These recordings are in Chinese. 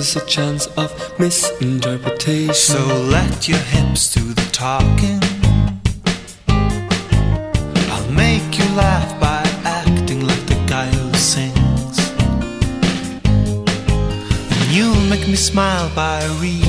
increases a chance of misinterpretation. So let your hips do the talking. I'll make you laugh by acting like the guy who sings. And you'll make me smile by really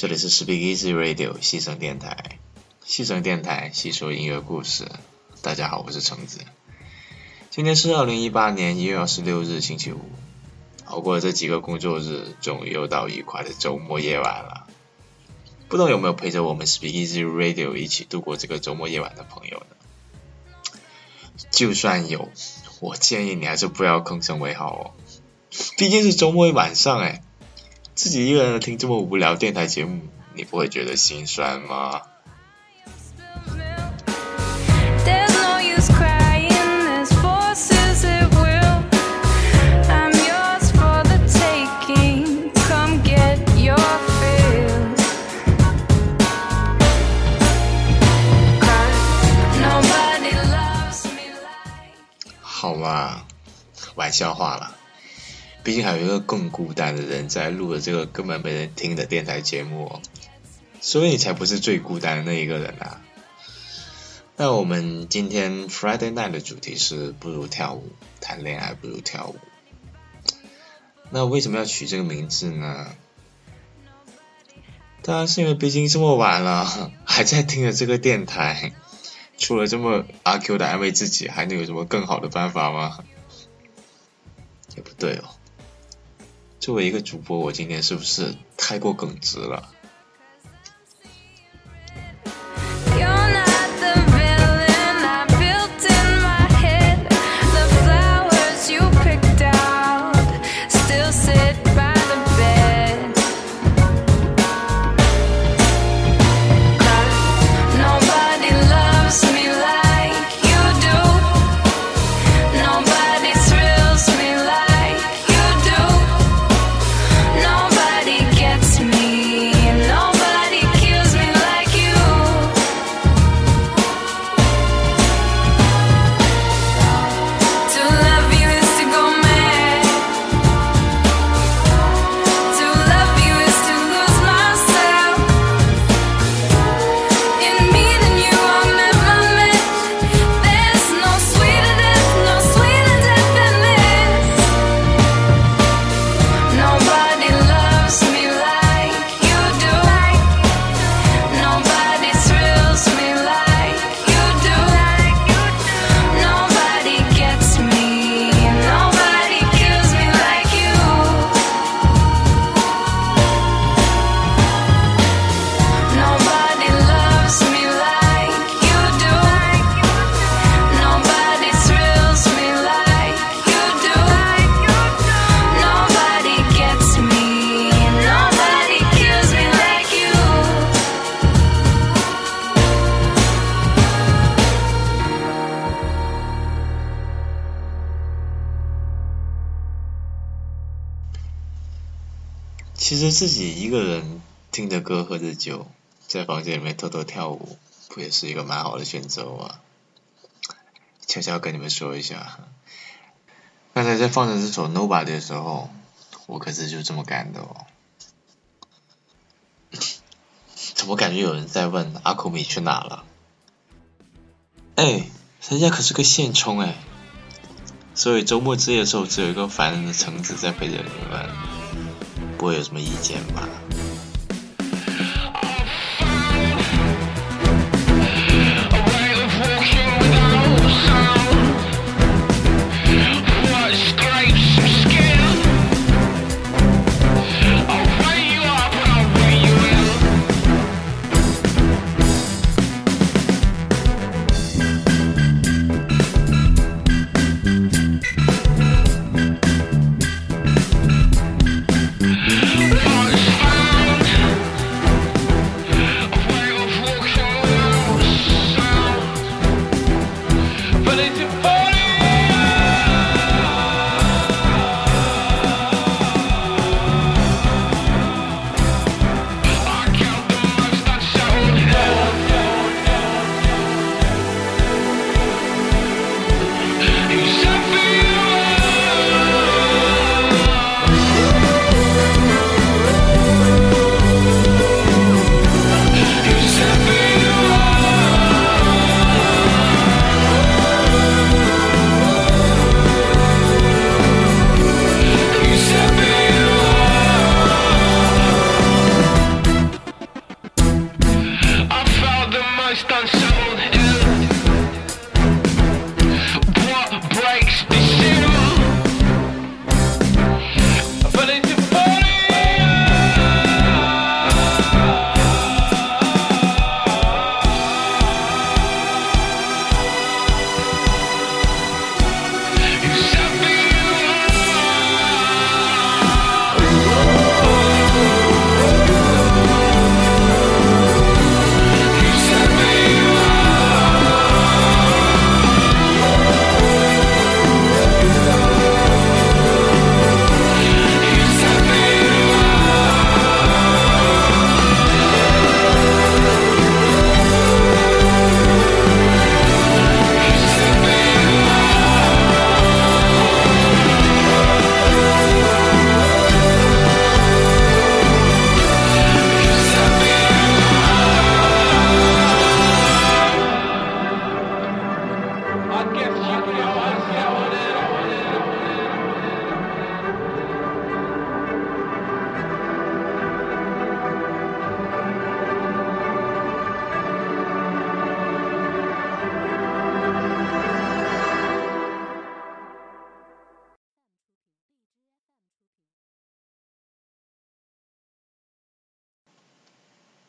这里是 Speak Easy Radio 西城电台，西城电台细说音乐故事。大家好，我是橙子。今天是二零一八年一月二十六日，星期五。熬过了这几个工作日，终于又到愉快的周末夜晚了。不知道有没有陪着我们 Speak Easy Radio 一起度过这个周末夜晚的朋友呢？就算有，我建议你还是不要吭声为好哦。毕竟是周末晚上哎，自己一个人听这么无聊电台节目，你不会觉得心酸吗好嘛，玩笑话了。毕竟还有一个更孤单的人在录了这个根本没人听的电台节目、哦，所以你才不是最孤单的那一个人啊。那我们今天 Friday Night 的主题是不如跳舞，谈恋爱不如跳舞。那为什么要取这个名字呢？当然是因为毕竟这么晚了，还在听着这个电台，除了这么阿 Q 的安慰自己，还能有什么更好的办法吗？也不对哦。作为一个主播，我今天是不是太过耿直了？其实自己一个人听着歌喝着酒，在房间里面偷偷跳舞，不也是一个蛮好的选择吗？悄悄跟你们说一下，刚才在放着这首《Nobody》的时候，我可是就这么干的哦。怎么感觉有人在问阿库米去哪了？哎，人家可是个现充哎，所以周末之夜的时候只有一个烦人的橙子在陪着你们，不会有什么意见吧？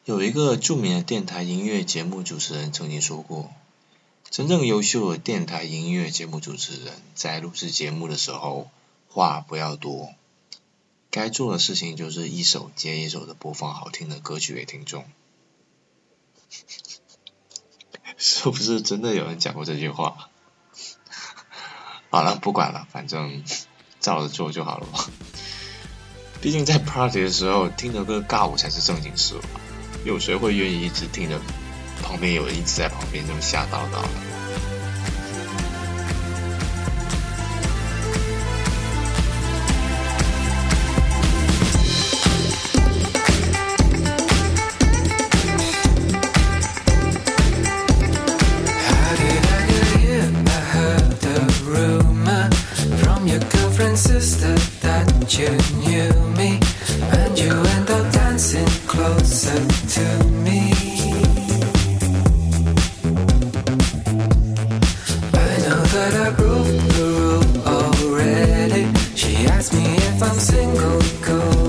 有一个著名的电台音乐节目主持人曾经说过，真正优秀的电台音乐节目主持人在录制节目的时候，话不要多，该做的事情就是一首接一首的播放好听的歌曲给听众。是不是真的有人讲过这句话？好了，不管了，反正照着做就好了嘛。毕竟在 party 的时候听着歌尬舞才是正经事吧。有谁会愿意一直听着旁边有人一直在旁边这么瞎叨叨的？I'm single, going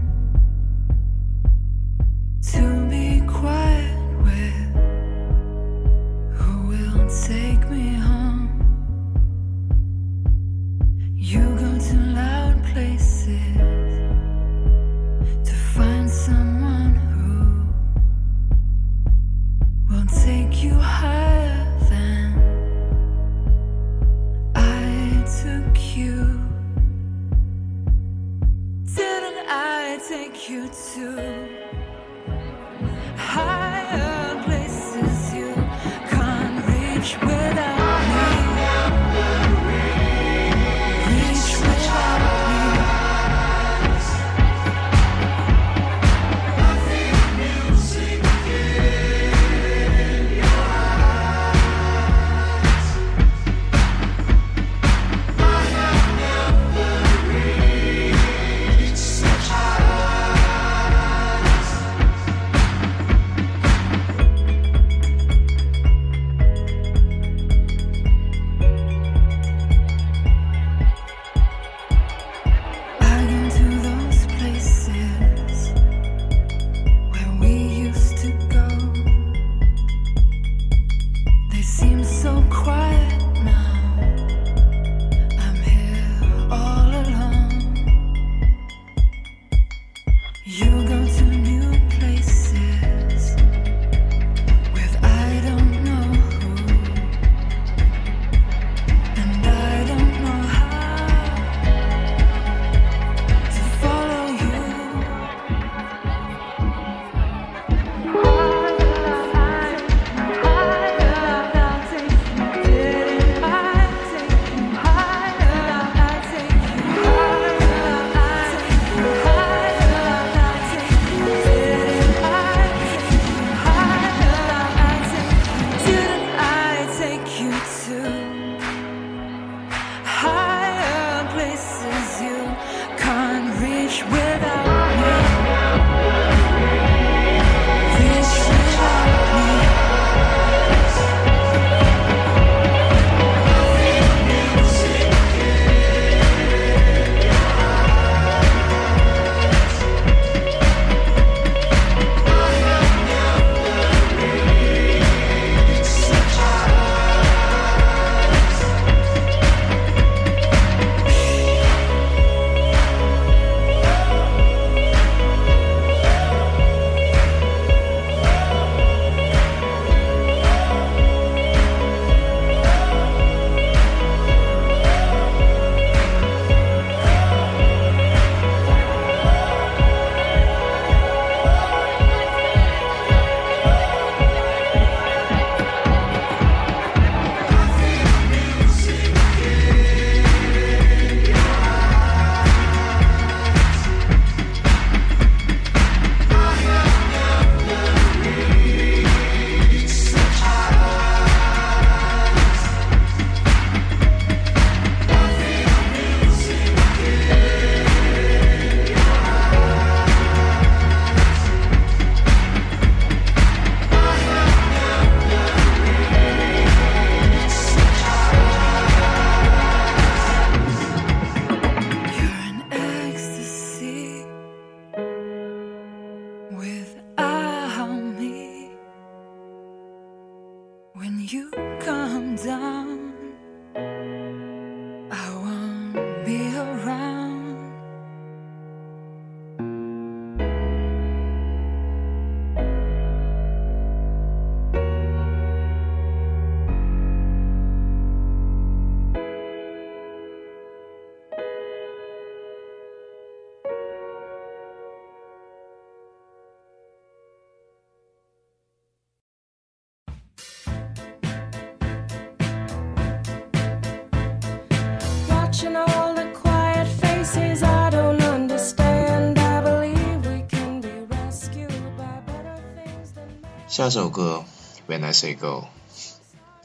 下首歌《When I Say Go》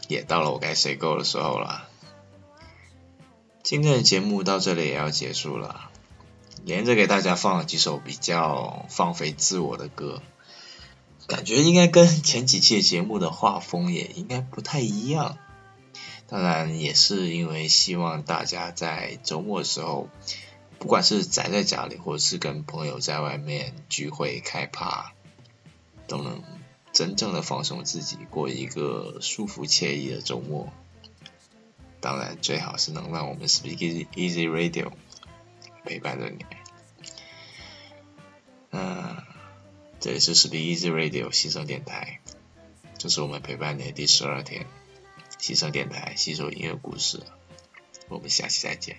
也到了我该 say go 的时候了。今天的节目到这里也要结束了，连着给大家放了几首比较放飞自我的歌，感觉应该跟前几期节目的画风也应该不太一样。当然也是因为希望大家在周末的时候，不管是宅在家里，或者是跟朋友在外面聚会开趴，都能真正的放松自己，过一个舒服惬意的周末。当然，最好是能让我们 Speak Easy Radio 陪伴着你。那这里是 Speak Easy Radio 新声电台，这是我们陪伴你的第十二天。新声电台吸收音乐故事，我们下期再见。